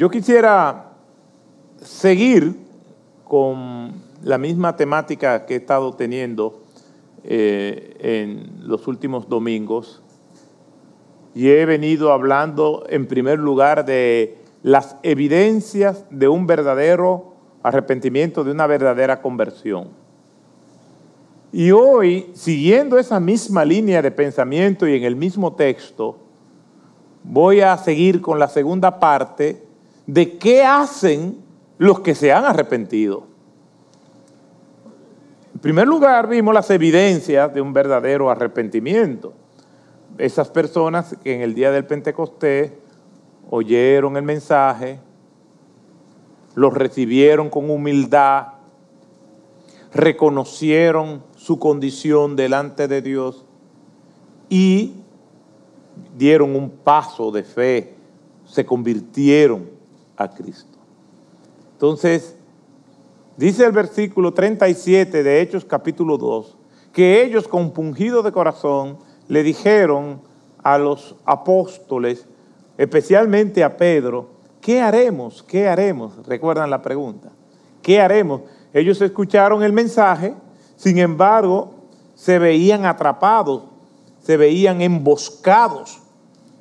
Yo quisiera seguir con la misma temática que he estado teniendo eh, en los últimos domingos y he venido hablando en primer lugar de las evidencias de un verdadero arrepentimiento, de una verdadera conversión. Y hoy, siguiendo esa misma línea de pensamiento y en el mismo texto, voy a seguir con la segunda parte de qué hacen los que se han arrepentido. En primer lugar, vimos las evidencias de un verdadero arrepentimiento. Esas personas que en el día del Pentecostés oyeron el mensaje, lo recibieron con humildad, reconocieron su condición delante de Dios y dieron un paso de fe, se convirtieron a Cristo. Entonces, dice el versículo 37 de Hechos capítulo 2, que ellos compungidos de corazón le dijeron a los apóstoles, especialmente a Pedro, ¿qué haremos? ¿Qué haremos? Recuerdan la pregunta. ¿Qué haremos? Ellos escucharon el mensaje, sin embargo, se veían atrapados, se veían emboscados,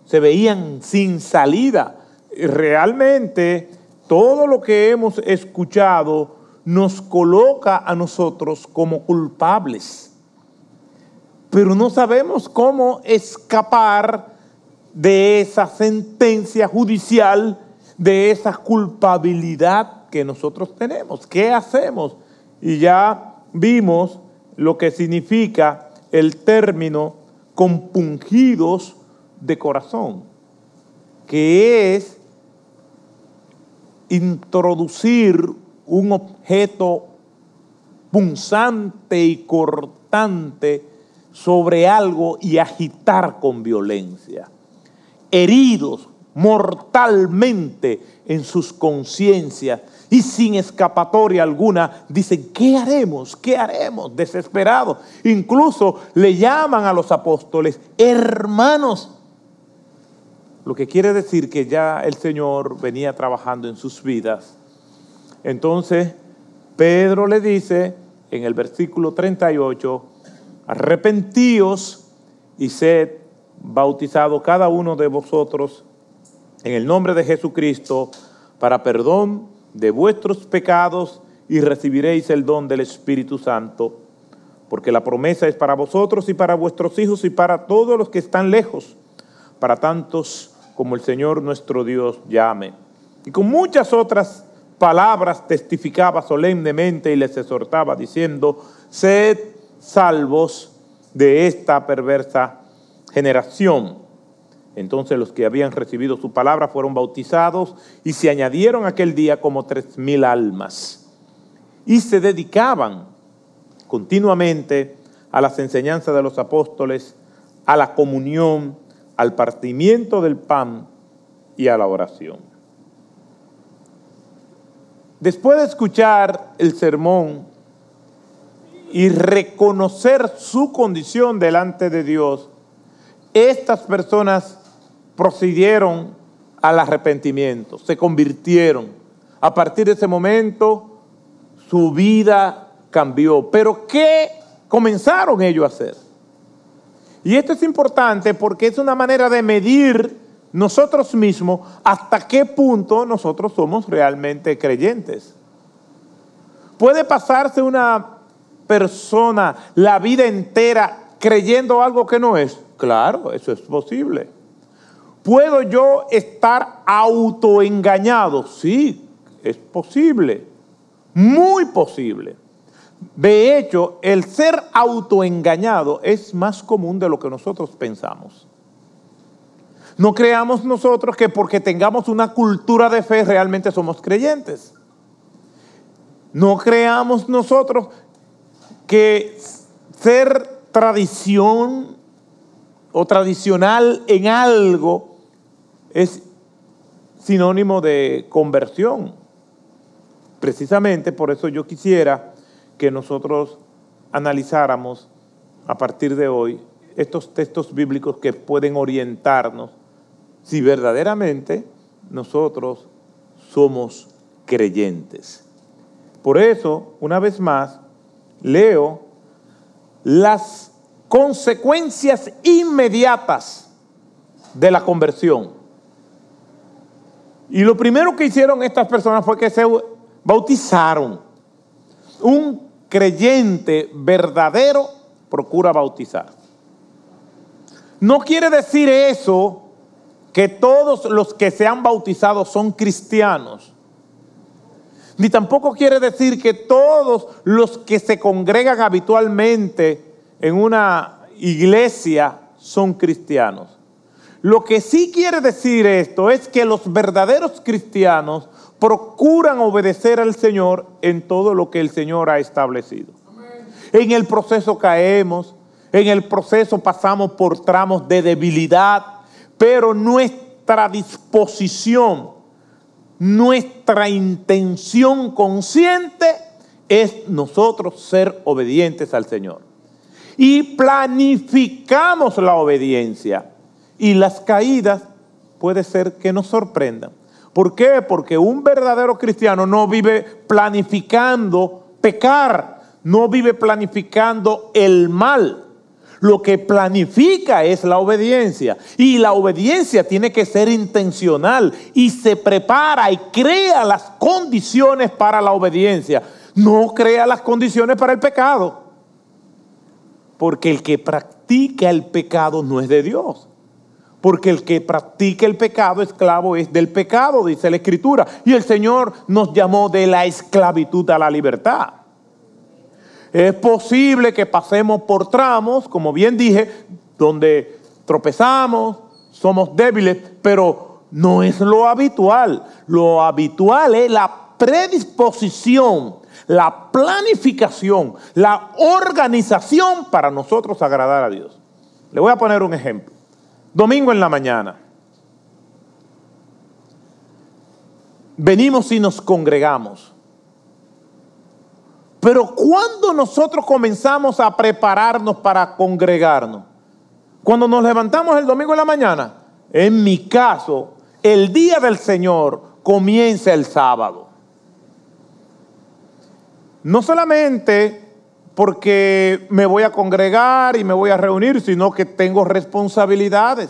se veían sin salida. Realmente todo lo que hemos escuchado nos coloca a nosotros como culpables, pero no sabemos cómo escapar de esa sentencia judicial, de esa culpabilidad que nosotros tenemos. ¿Qué hacemos? Y ya vimos lo que significa el término compungidos de corazón, que es introducir un objeto punzante y cortante sobre algo y agitar con violencia. Heridos mortalmente en sus conciencias y sin escapatoria alguna, dicen, ¿qué haremos? ¿Qué haremos? Desesperados. Incluso le llaman a los apóstoles hermanos. Lo que quiere decir que ya el Señor venía trabajando en sus vidas. Entonces, Pedro le dice en el versículo 38, arrepentíos y sed bautizado cada uno de vosotros en el nombre de Jesucristo para perdón de vuestros pecados y recibiréis el don del Espíritu Santo, porque la promesa es para vosotros y para vuestros hijos y para todos los que están lejos, para tantos como el Señor nuestro Dios llame. Y con muchas otras palabras testificaba solemnemente y les exhortaba diciendo, sed salvos de esta perversa generación. Entonces los que habían recibido su palabra fueron bautizados y se añadieron aquel día como tres mil almas. Y se dedicaban continuamente a las enseñanzas de los apóstoles, a la comunión, al partimiento del pan y a la oración. Después de escuchar el sermón y reconocer su condición delante de Dios, estas personas procedieron al arrepentimiento, se convirtieron. A partir de ese momento, su vida cambió. Pero ¿qué comenzaron ellos a hacer? Y esto es importante porque es una manera de medir nosotros mismos hasta qué punto nosotros somos realmente creyentes. Puede pasarse una persona la vida entera creyendo algo que no es. Claro, eso es posible. ¿Puedo yo estar autoengañado? Sí, es posible, muy posible. De hecho, el ser autoengañado es más común de lo que nosotros pensamos. No creamos nosotros que porque tengamos una cultura de fe realmente somos creyentes. No creamos nosotros que ser tradición o tradicional en algo es sinónimo de conversión. Precisamente por eso yo quisiera que nosotros analizáramos a partir de hoy estos textos bíblicos que pueden orientarnos si verdaderamente nosotros somos creyentes. Por eso, una vez más, leo las consecuencias inmediatas de la conversión. Y lo primero que hicieron estas personas fue que se bautizaron. Un creyente verdadero procura bautizar. No quiere decir eso que todos los que se han bautizado son cristianos. Ni tampoco quiere decir que todos los que se congregan habitualmente en una iglesia son cristianos. Lo que sí quiere decir esto es que los verdaderos cristianos procuran obedecer al Señor en todo lo que el Señor ha establecido. En el proceso caemos, en el proceso pasamos por tramos de debilidad, pero nuestra disposición, nuestra intención consciente es nosotros ser obedientes al Señor. Y planificamos la obediencia. Y las caídas puede ser que nos sorprendan. ¿Por qué? Porque un verdadero cristiano no vive planificando pecar, no vive planificando el mal. Lo que planifica es la obediencia. Y la obediencia tiene que ser intencional y se prepara y crea las condiciones para la obediencia. No crea las condiciones para el pecado. Porque el que practica el pecado no es de Dios. Porque el que practica el pecado, esclavo es del pecado, dice la Escritura. Y el Señor nos llamó de la esclavitud a la libertad. Es posible que pasemos por tramos, como bien dije, donde tropezamos, somos débiles, pero no es lo habitual. Lo habitual es la predisposición, la planificación, la organización para nosotros agradar a Dios. Le voy a poner un ejemplo. Domingo en la mañana. Venimos y nos congregamos. Pero cuando nosotros comenzamos a prepararnos para congregarnos, cuando nos levantamos el domingo en la mañana, en mi caso, el día del Señor comienza el sábado. No solamente porque me voy a congregar y me voy a reunir, sino que tengo responsabilidades.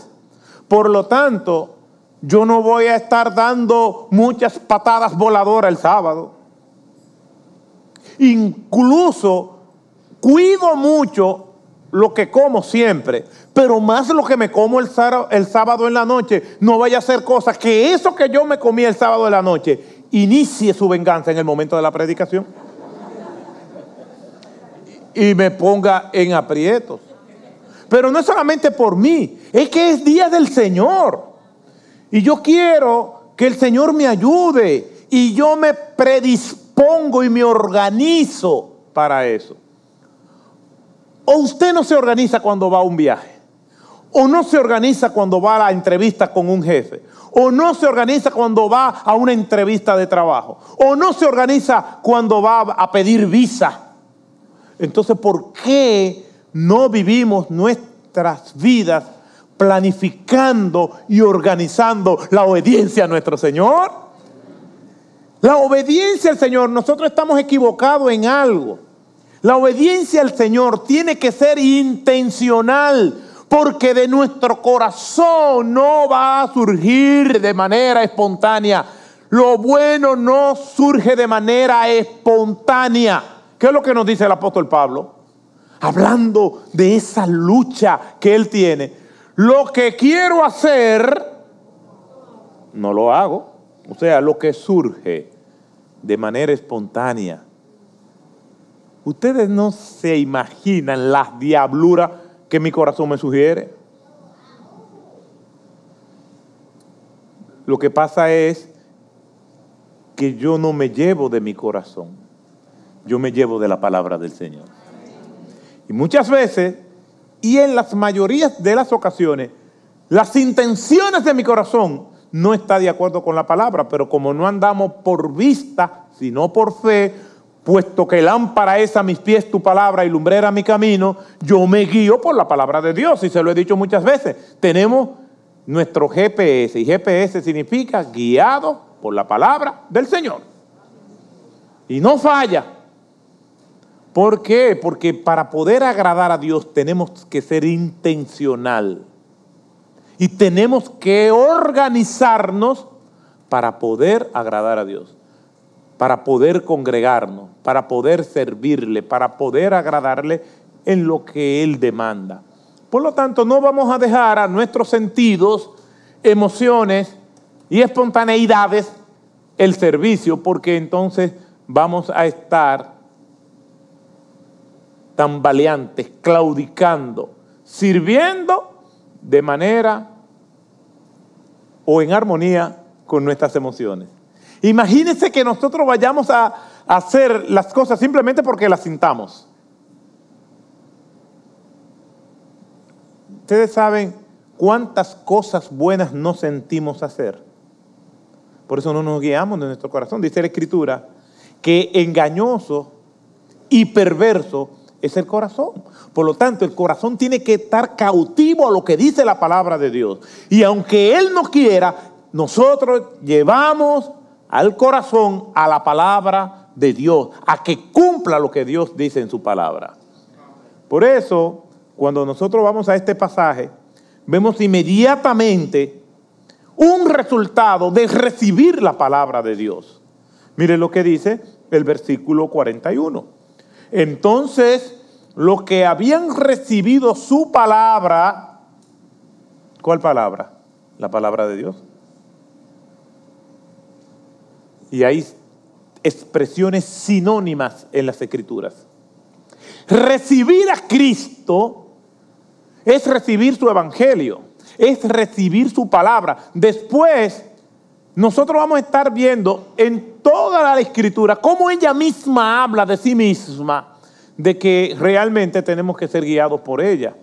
Por lo tanto, yo no voy a estar dando muchas patadas voladoras el sábado. Incluso cuido mucho lo que como siempre, pero más lo que me como el sábado, en la noche, no vaya a ser cosa que eso que yo me comí el sábado en la noche inicie su venganza en el momento de la predicación y me ponga en aprietos. Pero no es solamente por mí, es que es día del Señor. Y yo quiero que el Señor me ayude y yo me predispongo pongo y me organizo para eso. O usted no se organiza cuando va a un viaje. O no se organiza cuando va a la entrevista con un jefe. O no se organiza cuando va a una entrevista de trabajo. O no se organiza cuando va a pedir visa. Entonces, ¿por qué no vivimos nuestras vidas planificando y organizando la obediencia a nuestro Señor? La obediencia al Señor, nosotros estamos equivocados en algo. La obediencia al Señor tiene que ser intencional, porque de nuestro corazón no va a surgir de manera espontánea. Lo bueno no surge de manera espontánea. ¿Qué es lo que nos dice el apóstol Pablo? Hablando de esa lucha que él tiene. Lo que quiero hacer, no lo hago. O sea, lo que surge de manera espontánea. Ustedes no se imaginan las diabluras que mi corazón me sugiere. Lo que pasa es que yo no me llevo de mi corazón, yo me llevo de la palabra del Señor. Y muchas veces, y en las mayorías de las ocasiones, las intenciones de mi corazón no está de acuerdo con la palabra, pero como no andamos por vista, sino por fe, puesto que lámpara es a mis pies tu palabra y lumbrera mi camino, yo me guío por la palabra de Dios, y se lo he dicho muchas veces. Tenemos nuestro GPS, y GPS significa guiado por la palabra del Señor. Y no falla. ¿Por qué? Porque para poder agradar a Dios tenemos que ser intencional. Y tenemos que organizarnos para poder agradar a Dios, para poder congregarnos, para poder servirle, para poder agradarle en lo que Él demanda. Por lo tanto, no vamos a dejar a nuestros sentidos, emociones y espontaneidades el servicio, porque entonces vamos a estar tambaleantes, claudicando, sirviendo de manera o en armonía con nuestras emociones. Imagínense que nosotros vayamos a hacer las cosas simplemente porque las sintamos. Ustedes saben cuántas cosas buenas no sentimos hacer. Por eso no nos guiamos de nuestro corazón. Dice la Escritura que engañoso y perverso es el corazón. Por lo tanto, el corazón tiene que estar cautivo a lo que dice la palabra de Dios. Y aunque Él no quiera, nosotros llevamos al corazón a la palabra de Dios, a que cumpla lo que Dios dice en su palabra. Por eso, cuando nosotros vamos a este pasaje, vemos inmediatamente un resultado de recibir la palabra de Dios. Mire lo que dice el versículo 41. Entonces, los que habían recibido su palabra, ¿cuál palabra? La palabra de Dios. Y hay expresiones sinónimas en las escrituras. Recibir a Cristo es recibir su evangelio, es recibir su palabra. Después, nosotros vamos a estar viendo en toda la escritura cómo ella misma habla de sí misma, de que realmente tenemos que ser guiados por ella.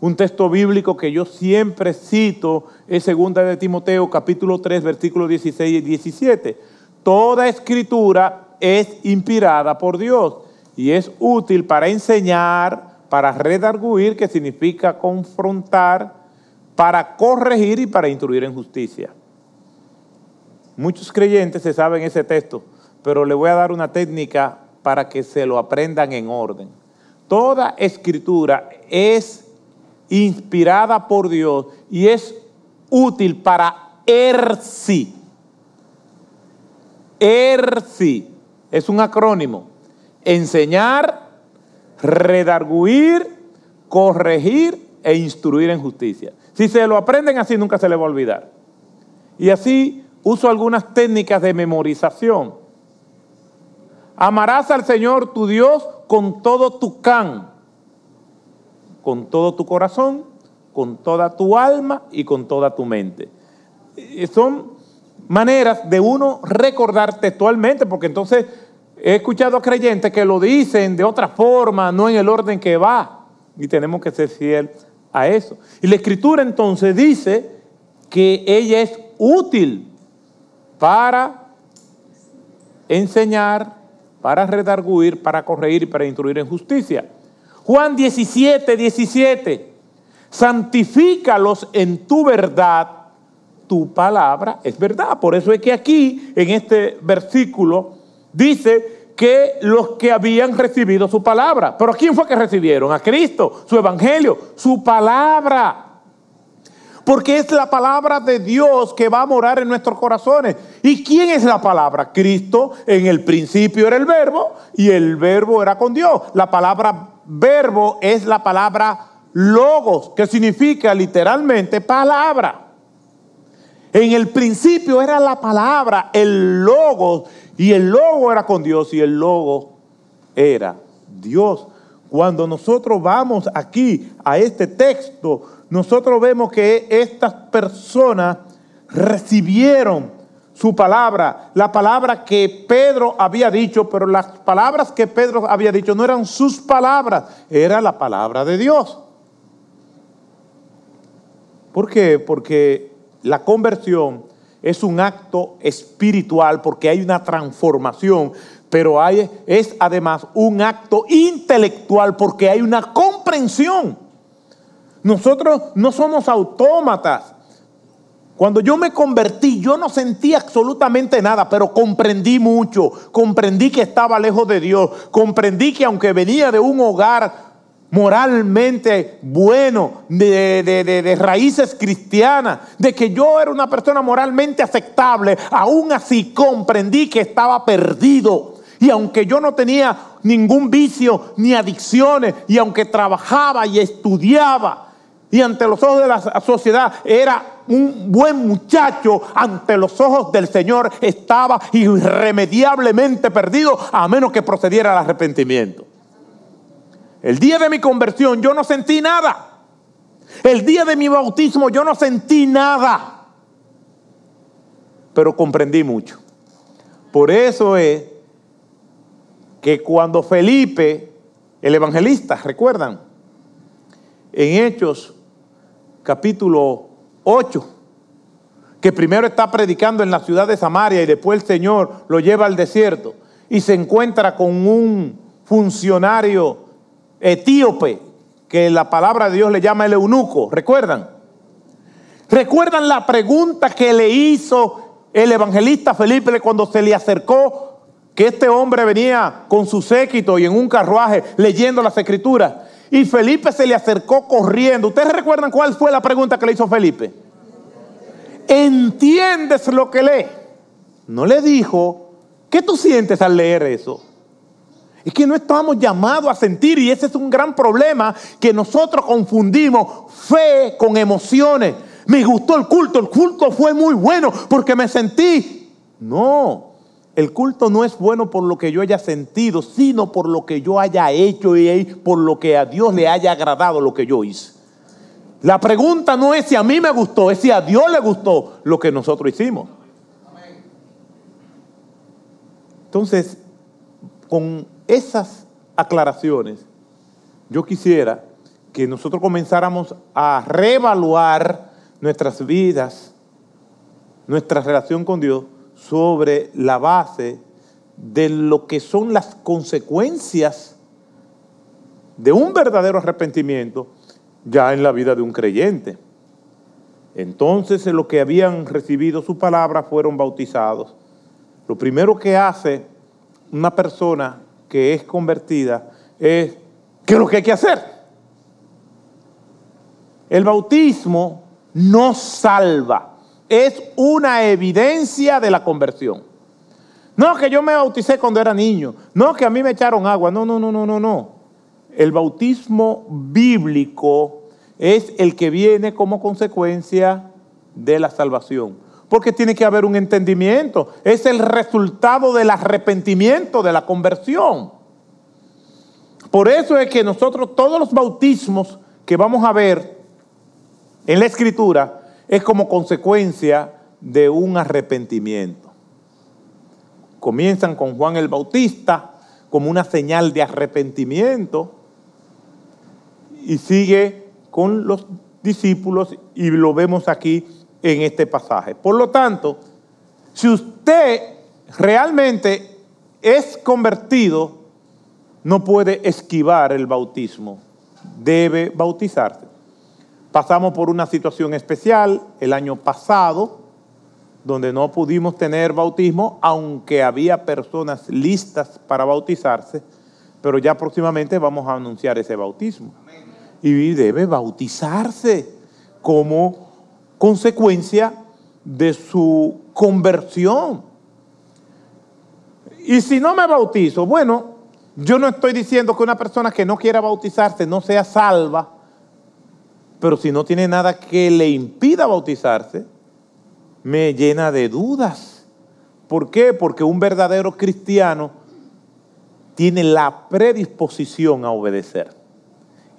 Un texto bíblico que yo siempre cito es 2 de Timoteo capítulo 3 versículos 16 y 17. Toda escritura es inspirada por Dios y es útil para enseñar, para redarguir, que significa confrontar, para corregir y para instruir en justicia. Muchos creyentes se saben ese texto, pero le voy a dar una técnica para que se lo aprendan en orden. Toda escritura es inspirada por Dios y es útil para ERSI. ERSI es un acrónimo. Enseñar, redarguir, corregir e instruir en justicia. Si se lo aprenden así, nunca se le va a olvidar. Y así uso algunas técnicas de memorización. Amarás al Señor tu Dios con todo tu can con todo tu corazón, con toda tu alma y con toda tu mente. Eh, son maneras de uno recordar textualmente, porque entonces he escuchado a creyentes que lo dicen de otra forma, no en el orden que va, y tenemos que ser fiel a eso. Y la escritura entonces dice que ella es útil para enseñar, para redarguir, para corregir y para instruir en justicia. Juan 17, 17. Santifícalos en tu verdad. Tu palabra es verdad. Por eso es que aquí, en este versículo, dice que los que habían recibido su palabra. Pero ¿a quién fue que recibieron? A Cristo, su evangelio, su palabra. Porque es la palabra de Dios que va a morar en nuestros corazones. ¿Y quién es la palabra? Cristo en el principio era el verbo y el verbo era con Dios. La palabra verbo es la palabra logos, que significa literalmente palabra. En el principio era la palabra, el logo, y el logo era con Dios y el logo era Dios. Cuando nosotros vamos aquí a este texto, nosotros vemos que estas personas recibieron su palabra, la palabra que Pedro había dicho, pero las palabras que Pedro había dicho no eran sus palabras, era la palabra de Dios. ¿Por qué? Porque la conversión es un acto espiritual porque hay una transformación, pero hay, es además un acto intelectual porque hay una comprensión. Nosotros no somos autómatas. Cuando yo me convertí, yo no sentí absolutamente nada, pero comprendí mucho. Comprendí que estaba lejos de Dios. Comprendí que aunque venía de un hogar moralmente bueno, de, de, raíces cristianas, de que yo era una persona moralmente aceptable, aún así comprendí que estaba perdido. Y aunque yo no tenía ningún vicio ni adicciones, y aunque trabajaba y estudiaba, y ante los ojos de la sociedad era un buen muchacho, ante los ojos del Señor estaba irremediablemente perdido a menos que procediera al arrepentimiento. El día de mi conversión yo no sentí nada. El día de mi bautismo yo no sentí nada. Pero comprendí mucho. Por eso es que cuando Felipe, el evangelista, recuerdan, en Hechos capítulo 8, que primero está predicando en la ciudad de Samaria y después el Señor lo lleva al desierto y se encuentra con un funcionario etíope, que la palabra de Dios le llama el eunuco, ¿recuerdan? ¿Recuerdan la pregunta que le hizo el evangelista Felipe cuando se le acercó que este hombre venía con su séquito y en un carruaje leyendo las escrituras? Y Felipe se le acercó corriendo. ¿Ustedes recuerdan cuál fue la pregunta que le hizo Felipe? ¿Entiendes lo que lee? No le dijo, ¿qué tú sientes al leer eso? Es que no estamos llamados a sentir y ese es un gran problema que nosotros confundimos fe con emociones. Me gustó el culto, el culto fue muy bueno porque me sentí. No, el culto no es bueno por lo que yo haya sentido, sino por lo que yo haya hecho y por lo que a Dios le haya agradado lo que yo hice. La pregunta no es si a mí me gustó, es si a Dios le gustó lo que nosotros hicimos. Entonces, con esas aclaraciones, yo quisiera que nosotros comenzáramos a reevaluar nuestras vidas, nuestra relación con Dios sobre la base de lo que son las consecuencias de un verdadero arrepentimiento ya en la vida de un creyente. Entonces los que habían recibido su palabra fueron bautizados. Lo primero que hace una persona que es convertida es, ¿qué es lo que hay que hacer? El bautismo no salva es una evidencia de la conversión. No, que yo me bauticé cuando era niño. No, que a mí me echaron agua. No, no, no, no, no, no. El bautismo bíblico es el que viene como consecuencia de la salvación. Porque tiene que haber un entendimiento. Es el resultado del arrepentimiento, de la conversión. Por eso es que nosotros todos los bautismos que vamos a ver en la escritura es como consecuencia de un arrepentimiento. Comienzan con Juan el Bautista como una señal de arrepentimiento y sigue con los discípulos y lo vemos aquí en este pasaje. Por lo tanto, si usted realmente es convertido, no puede esquivar el bautismo, debe bautizarse. Pasamos por una situación especial el año pasado, donde no pudimos tener bautismo, aunque había personas listas para bautizarse, pero ya próximamente vamos a anunciar ese bautismo. Y debe bautizarse como consecuencia de su conversión. Y si no me bautizo, bueno, yo no estoy diciendo que una persona que no quiera bautizarse no sea salva, pero si no tiene nada que le impida bautizarse, me llena de dudas. ¿Por qué? Porque un verdadero cristiano tiene la predisposición a obedecer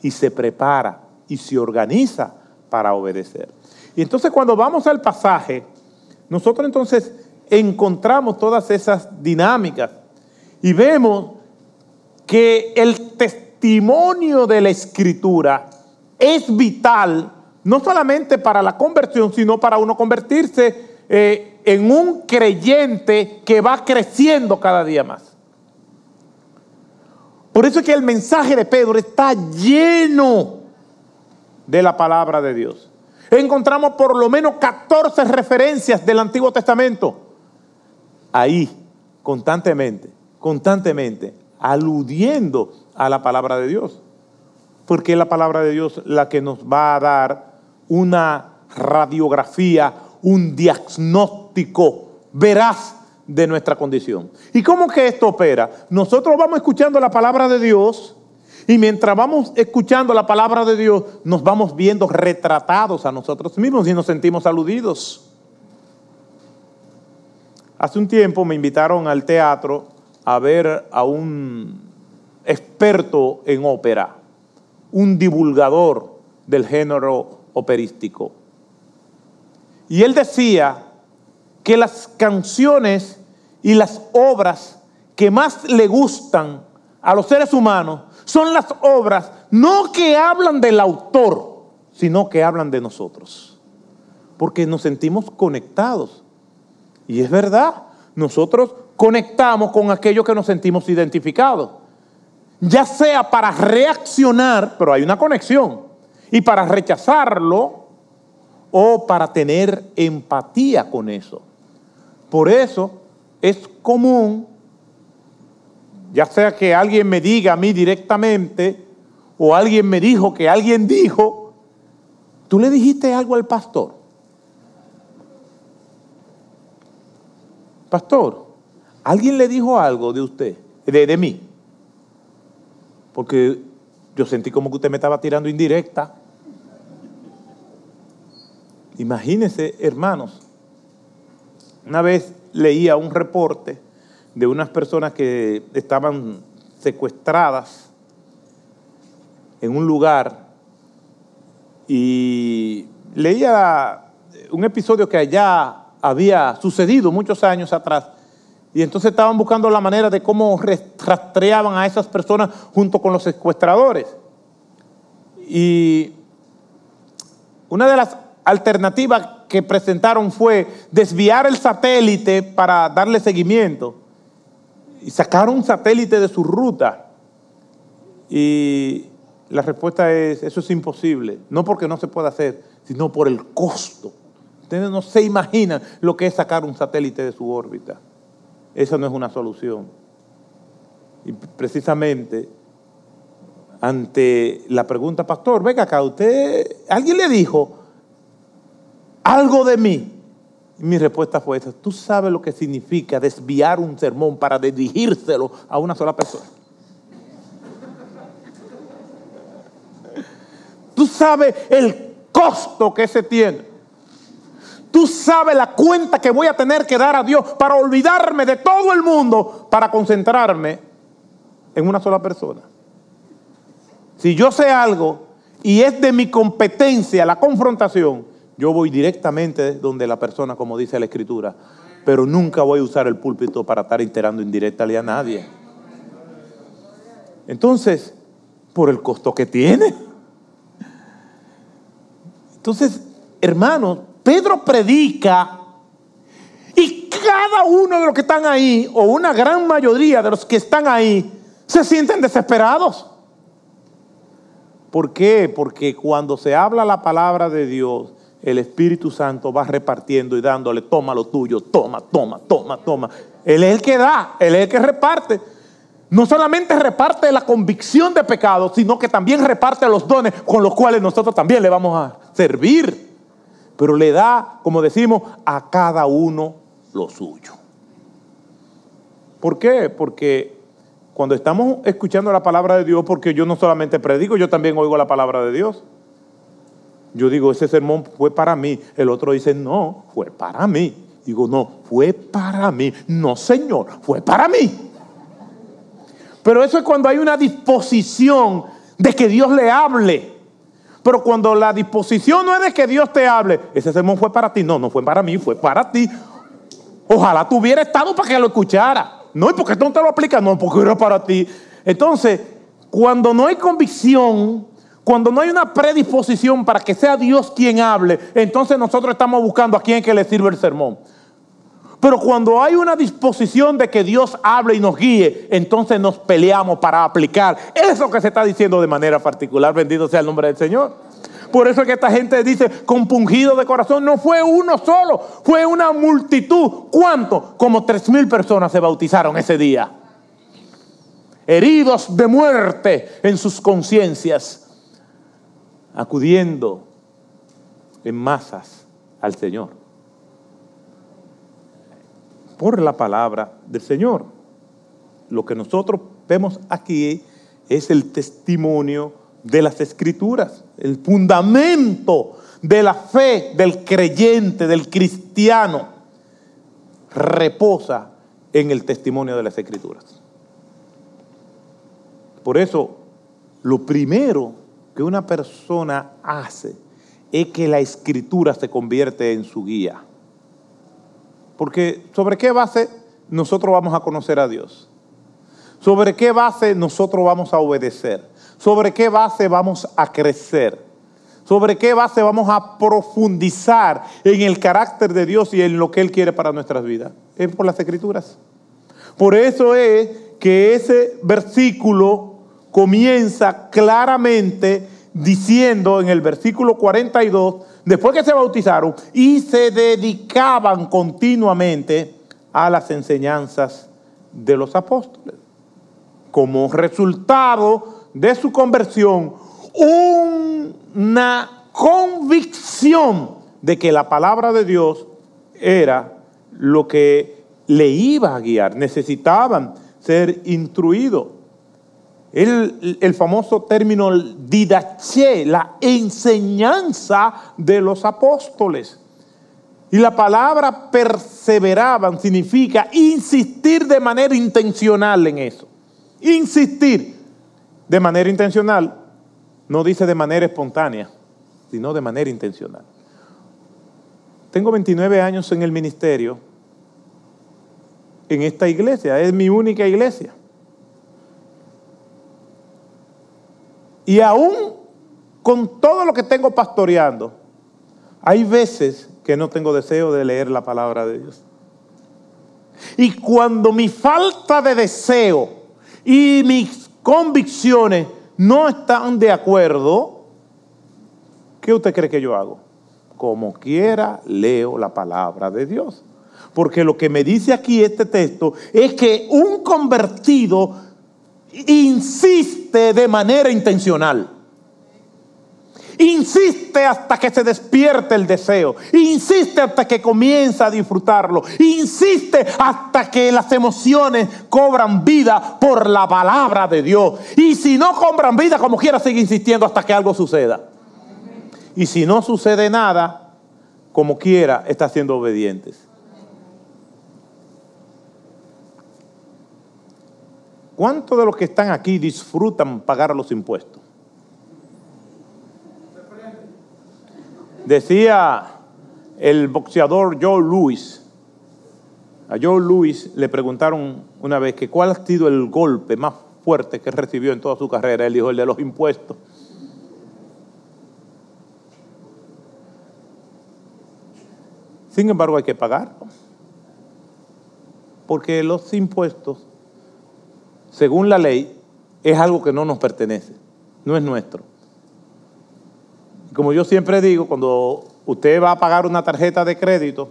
y se prepara y se organiza para obedecer. Y entonces cuando vamos al pasaje, nosotros entonces encontramos todas esas dinámicas y vemos que el testimonio de la escritura es vital, no solamente para la conversión, sino para uno convertirse eh, en un creyente que va creciendo cada día más. Por eso es que el mensaje de Pedro está lleno de la palabra de Dios. encontramos por lo menos 14 referencias del Antiguo Testamento. Ahí, constantemente, constantemente, aludiendo a la palabra de Dios. Porque es la palabra de Dios la que nos va a dar una radiografía, un diagnóstico veraz de nuestra condición. ¿Y cómo que esto opera? Nosotros vamos escuchando la palabra de Dios y mientras vamos escuchando la palabra de Dios, nos vamos viendo retratados a nosotros mismos y nos sentimos aludidos. Hace un tiempo me invitaron al teatro a ver a un experto en ópera, un divulgador del género operístico. Y él decía que las canciones y las obras que más le gustan a los seres humanos son las obras no que hablan del autor, sino que hablan de nosotros. Porque nos sentimos conectados. Y es verdad, nosotros conectamos con aquello que nos sentimos identificados. Ya sea para reaccionar, pero hay una conexión, y para rechazarlo, o para tener empatía con eso. Por eso es común, ya sea que alguien me diga a mí directamente, o alguien me dijo que alguien dijo, tú le dijiste algo al pastor. Pastor, alguien le dijo algo de usted, de, mí. Porque yo sentí como que usted me estaba tirando indirecta. Imagínense, hermanos, una vez leía un reporte de unas personas que estaban secuestradas en un lugar y leía un episodio que allá había sucedido muchos años atrás y entonces estaban buscando la manera de cómo rastreaban a esas personas junto con los secuestradores. Y una de las alternativas que presentaron fue desviar el satélite para darle seguimiento. Y sacaron un satélite de su ruta. Y la respuesta es, eso es imposible. No porque no se pueda hacer, sino por el costo. Ustedes no se imaginan lo que es sacar un satélite de su órbita. Esa no es una solución. Y precisamente ante la pregunta, pastor, venga acá, usted, alguien le dijo, algo de mí. Y mi respuesta fue esa. Tú sabes lo que significa desviar un sermón para dirigírselo a una sola persona. Tú sabes el costo que ese tiene. Tú sabes la cuenta que voy a tener que dar a Dios para olvidarme de todo el mundo para concentrarme en una sola persona. Si yo sé algo y es de mi competencia la confrontación, yo voy directamente donde la persona, como dice la Escritura, pero nunca voy a usar el púlpito para estar enterando indirectamente a nadie. Entonces, por el costo que tiene. Entonces, hermanos, Pedro predica y cada uno de los que están ahí, o una gran mayoría de los que están ahí, se sienten desesperados. ¿Por qué? Porque cuando se habla la palabra de Dios, el Espíritu Santo va repartiendo y dándole, toma lo tuyo, toma, toma, toma, toma. Él es el que da, Él es el que reparte. No solamente reparte la convicción de pecado, sino que también reparte los dones con los cuales nosotros también le vamos a servir. Pero le da, como decimos, a cada uno lo suyo. ¿Por qué? Porque cuando estamos escuchando la palabra de Dios, porque yo no solamente predico, yo también oigo la palabra de Dios. Yo digo, ese sermón fue para mí. El otro dice, no, fue para mí. Digo, no, fue para mí. No, Señor, fue para mí. Pero eso es cuando hay una disposición de que Dios le hable. Pero cuando la disposición no es de que Dios te hable, ese sermón fue para ti. No, no fue para mí, fue para ti. Ojalá tuviera estado para que lo escuchara. No, ¿y por qué no te lo aplicas? No, porque era para ti. Entonces, cuando no hay convicción, cuando no hay una predisposición para que sea Dios quien hable, entonces nosotros estamos buscando a quien que le sirva el sermón. Pero cuando hay una disposición de que Dios hable y nos guíe, entonces nos peleamos para aplicar eso que se está diciendo de manera particular. Bendito sea el nombre del Señor. Por eso es que esta gente dice compungido de corazón. No fue uno solo, fue una multitud. ¿Cuánto? Como tres mil personas se bautizaron ese día. Heridos de muerte en sus conciencias, acudiendo en masas al Señor. Por la palabra del Señor. Lo que nosotros vemos aquí es el testimonio de las escrituras, el fundamento de la fe del creyente, del cristiano, reposa en el testimonio de las escrituras. Por eso, lo primero que una persona hace es que la escritura se convierte en su guía. Porque ¿sobre qué base nosotros vamos a conocer a Dios? ¿Sobre qué base nosotros vamos a obedecer? ¿Sobre qué base vamos a crecer? ¿Sobre qué base vamos a profundizar en el carácter de Dios y en lo que Él quiere para nuestras vidas? Es por las escrituras. Por eso es que ese versículo comienza claramente diciendo en el versículo 42, después que se bautizaron y se dedicaban continuamente a las enseñanzas de los apóstoles. Como resultado de su conversión, una convicción de que la palabra de Dios era lo que le iba a guiar. Necesitaban ser instruidos. El, el, famoso término didache, la enseñanza de los apóstoles. Y la palabra perseveraban significa insistir de manera intencional en eso. Insistir de manera intencional, no dice de manera espontánea, sino de manera intencional. Tengo 29 años en el ministerio, en esta iglesia, es mi única iglesia. Y aún con todo lo que tengo pastoreando, hay veces que no tengo deseo de leer la palabra de Dios. Y cuando mi falta de deseo y mis convicciones no están de acuerdo, ¿qué usted cree que yo hago? Como quiera leo la palabra de Dios. Porque lo que me dice aquí este texto es que un convertido insiste de manera intencional. Insiste hasta que se despierte el deseo. Insiste hasta que comienza a disfrutarlo. Insiste hasta que las emociones cobran vida por la palabra de Dios. Y si no cobran vida, como quiera, sigue insistiendo hasta que algo suceda. Y si no sucede nada, como quiera, está siendo obedientes. ¿Cuántos de los que están aquí disfrutan pagar los impuestos? Decía el boxeador Joe Louis, a Joe Louis le preguntaron una vez que cuál ha sido el golpe más fuerte que recibió en toda su carrera. Él dijo el de los impuestos. Sin embargo, hay que pagar. Porque los impuestos según la ley, es algo que no nos pertenece, no es nuestro. Como yo siempre digo, cuando usted va a pagar una tarjeta de crédito,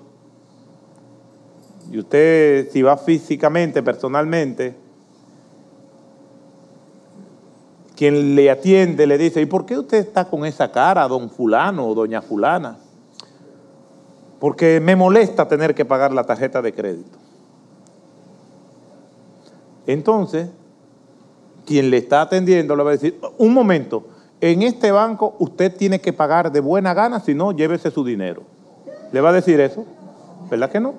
y usted si va físicamente, personalmente, quien le atiende le dice, ¿y por qué usted está con esa cara, don fulano o doña fulana? Porque me molesta tener que pagar la tarjeta de crédito. Entonces, quien le está atendiendo le va a decir, un momento, en este banco usted tiene que pagar de buena gana, si no, llévese su dinero. ¿Le va a decir eso? ¿Verdad que no?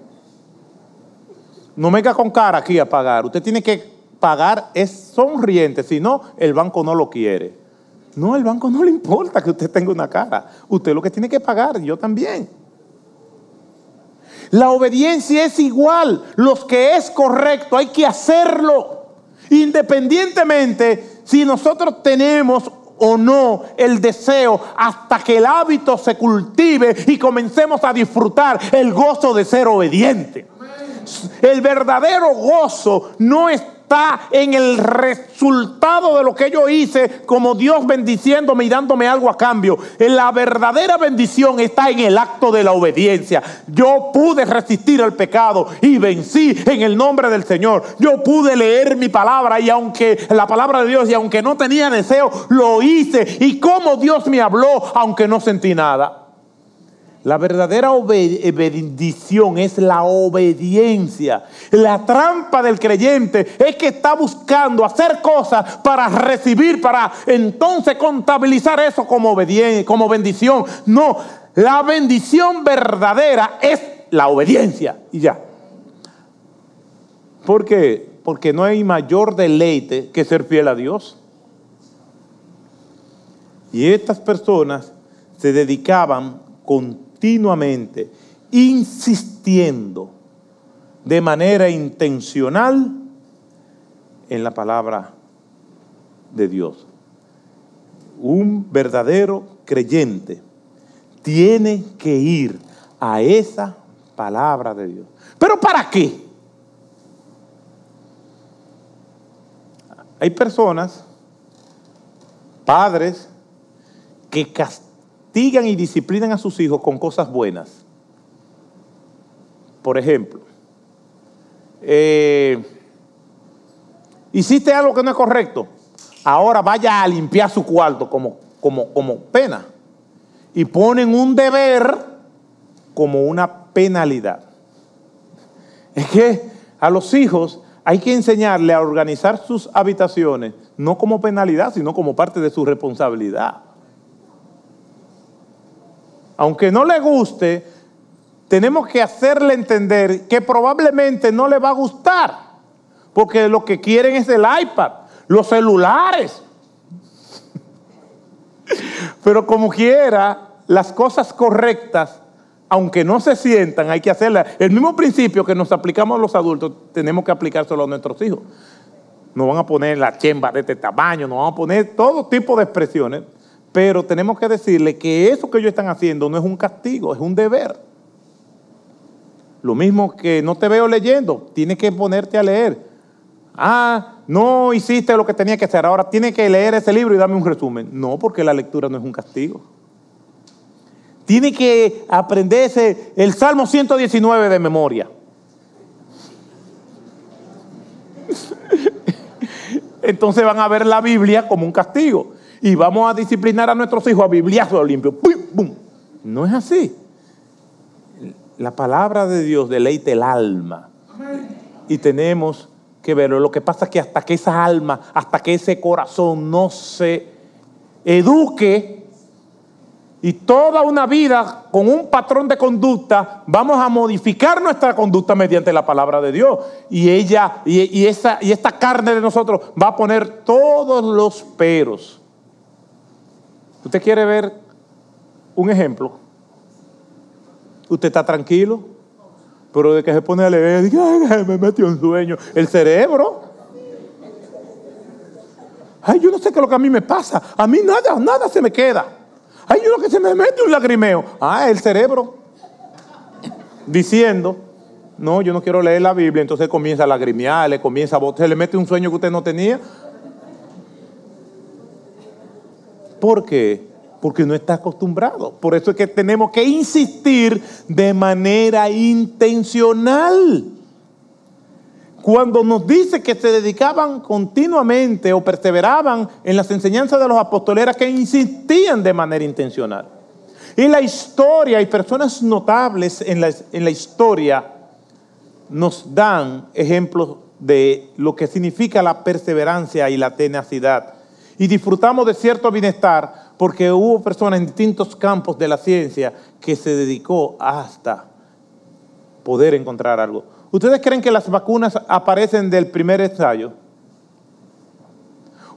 No venga con cara aquí a pagar. Usted tiene que pagar, es sonriente, si no, el banco no lo quiere. No, el banco no le importa que usted tenga una cara. Usted lo que tiene que pagar, yo también. La obediencia es igual. Los que es correcto hay que hacerlo. Independientemente si nosotros tenemos o no el deseo hasta que el hábito se cultive y comencemos a disfrutar el gozo de ser obediente. El verdadero gozo no está está en el resultado de lo que yo hice, como Dios bendiciéndome y dándome algo a cambio. La verdadera bendición está en el acto de la obediencia. Yo pude resistir al pecado y vencí en el nombre del Señor. Yo pude leer mi palabra y aunque la palabra de Dios y aunque no tenía deseo, lo hice. Y como Dios me habló, aunque no sentí nada. La verdadera eh, bendición es la obediencia. La trampa del creyente es que está buscando hacer cosas para recibir, para entonces contabilizar eso como, bendición. No, la bendición verdadera es la obediencia y ya. ¿Por qué? Porque no hay mayor deleite que ser fiel a Dios. Y estas personas se dedicaban con continuamente, insistiendo de manera intencional en la palabra de Dios. Un verdadero creyente tiene que ir a esa palabra de Dios. ¿Pero para qué? Hay personas, padres, que castigan castigan y disciplinan a sus hijos con cosas buenas. Por ejemplo, eh, hiciste algo que no es correcto, ahora vaya a limpiar su cuarto como, como, como pena. Y ponen un deber como una penalidad. Es que a los hijos hay que enseñarle a organizar sus habitaciones, no como penalidad, sino como parte de su responsabilidad aunque no le guste, tenemos que hacerle entender que probablemente no le va a gustar, porque lo que quieren es el iPad, los celulares. Pero como quiera, las cosas correctas, aunque no se sientan, hay que hacerlas. El mismo principio que nos aplicamos a los adultos, tenemos que aplicárselo a nuestros hijos. Nos van a poner la chemba de este tamaño, nos van a poner todo tipo de expresiones pero tenemos que decirle que eso que ellos están haciendo no es un castigo, es un deber. Lo mismo que no te veo leyendo, tienes que ponerte a leer. Ah, no hiciste lo que tenía que hacer, ahora tienes que leer ese libro y darme un resumen. No, porque la lectura no es un castigo. Tiene que aprenderse el Salmo 119 de memoria. Entonces van a ver la Biblia como un castigo y vamos a disciplinar a nuestros hijos a bibliazo limpio. ¡Pum! No es así. La palabra de Dios deleite el alma. Y tenemos que verlo. Lo que pasa es que hasta que esa alma, hasta que ese corazón no se eduque y toda una vida con un patrón de conducta, vamos a modificar nuestra conducta mediante la palabra de Dios. Y ella, y esta carne de nosotros va a poner todos los peros. ¿Usted quiere ver un ejemplo? Usted está tranquilo, pero de que se pone a leer, dice, ay, me metió un sueño. El cerebro. Ay, yo no sé qué es lo que a mí me pasa. A mí nada, nada se me queda. Ay, yo lo que se me mete un lagrimeo. Ah, el cerebro. Diciendo, no, yo no quiero leer la Biblia. Entonces comienza a lagrimear, le comienza a botar, se le mete un sueño que usted no tenía. ¿Por qué? Porque no está acostumbrado. Por eso es que tenemos que insistir de manera intencional. Cuando nos dice que se dedicaban continuamente o perseveraban en las enseñanzas de los apóstoles, que insistían de manera intencional. Y la historia, hay personas notables en la, en la historia, nos dan ejemplos de lo que significa la perseverancia y la tenacidad y disfrutamos de cierto bienestar porque hubo personas en distintos campos de la ciencia que se dedicó hasta poder encontrar algo. ¿Ustedes creen que las vacunas aparecen del primer ensayo?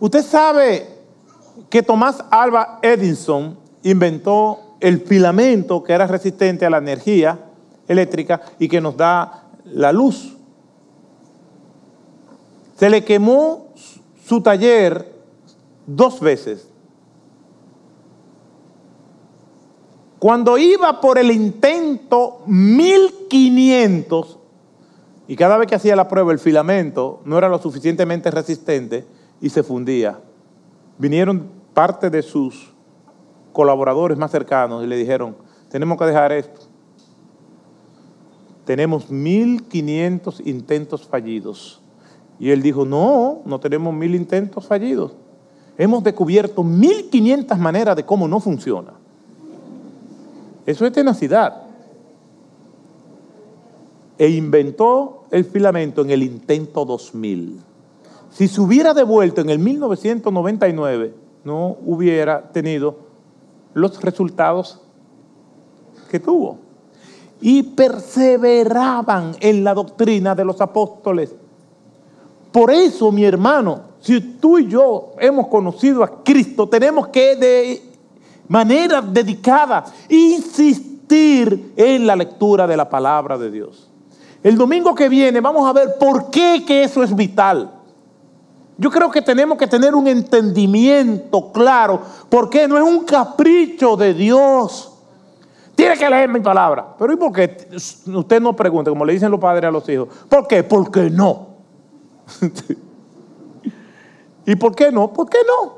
Usted sabe que Tomás Alba Edison inventó el filamento que era resistente a la energía eléctrica y que nos da la luz. Se le quemó su taller dos veces. Cuando iba por el intento 1500, Y cada vez que hacía la prueba, el filamento no era lo suficientemente resistente y se fundía. Vinieron parte de sus colaboradores más cercanos y le dijeron, tenemos que dejar esto. Tenemos 1.500 intentos fallidos. Y él dijo, no, no tenemos mil intentos fallidos. Hemos descubierto 1.500 maneras de cómo no funciona. Eso es tenacidad. E inventó el filamento en el intento 2000. Si se hubiera devuelto en el 1999, no hubiera tenido los resultados que tuvo. Y perseveraban en la doctrina de los apóstoles. Por eso, mi hermano, si tú y yo hemos conocido a Cristo, tenemos que de manera dedicada insistir en la lectura de la palabra de Dios. El domingo que viene vamos a ver por qué que eso es vital. Yo creo que tenemos que tener un entendimiento claro, porque no es un capricho de Dios. Tiene que leer mi palabra. Pero ¿y por qué? Usted no pregunta, como le dicen los padres a los hijos. ¿Por qué? Porque no. ¿Y por qué no? ¿Por qué no?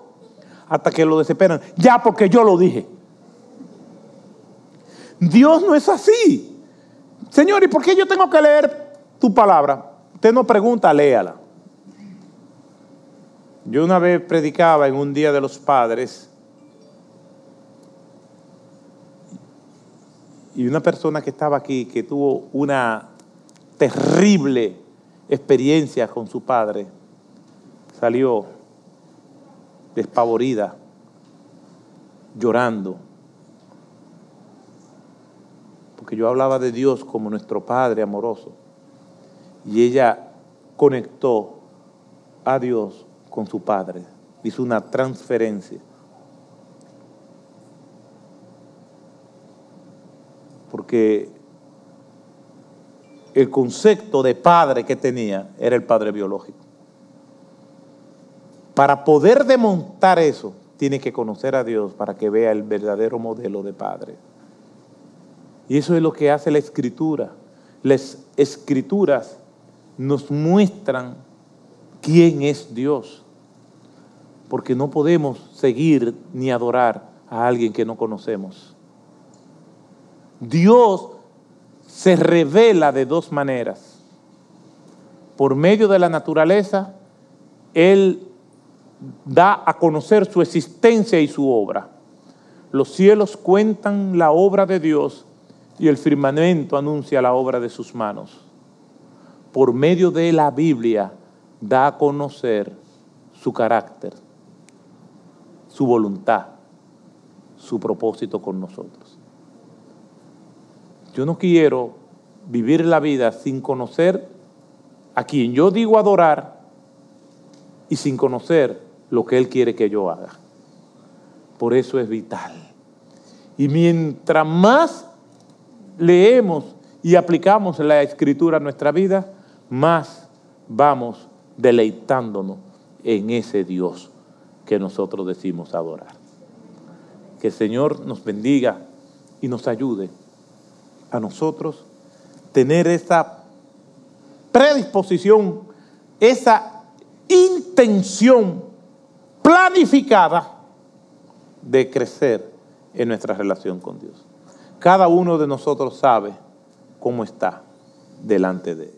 Hasta que lo desesperan. Ya porque yo lo dije. Dios no es así. Señor, ¿y por qué yo tengo que leer tu palabra? Usted no pregunta, léala. Yo una vez predicaba en un día de los padres y una persona que estaba aquí, que tuvo una terrible experiencia con su padre, salió despavorida, llorando, porque yo hablaba de Dios como nuestro Padre amoroso, y ella conectó a Dios con su padre. Hizo una transferencia. Porque el concepto de padre que tenía era el padre biológico. Para poder demontar eso, tiene que conocer a Dios para que vea el verdadero modelo de padre. Y eso es lo que hace la escritura. Las escrituras nos muestran quién es Dios porque no podemos seguir ni adorar a alguien que no conocemos. Dios se revela de dos maneras. Por medio de la naturaleza, Él da a conocer su existencia y su obra. Los cielos cuentan la obra de Dios y el firmamento anuncia la obra de sus manos. Por medio de la Biblia da a conocer su carácter su voluntad, su propósito con nosotros. Yo no quiero vivir la vida sin conocer a quien yo digo adorar y sin conocer lo que Él quiere que yo haga. Por eso es vital. Y mientras más leemos y aplicamos la escritura a nuestra vida, más vamos deleitándonos en ese Dios que nosotros decimos adorar. Que el Señor nos bendiga y nos ayude a nosotros tener esa predisposición, esa intención planificada de crecer en nuestra relación con Dios. Cada uno de nosotros sabe cómo está delante de Él.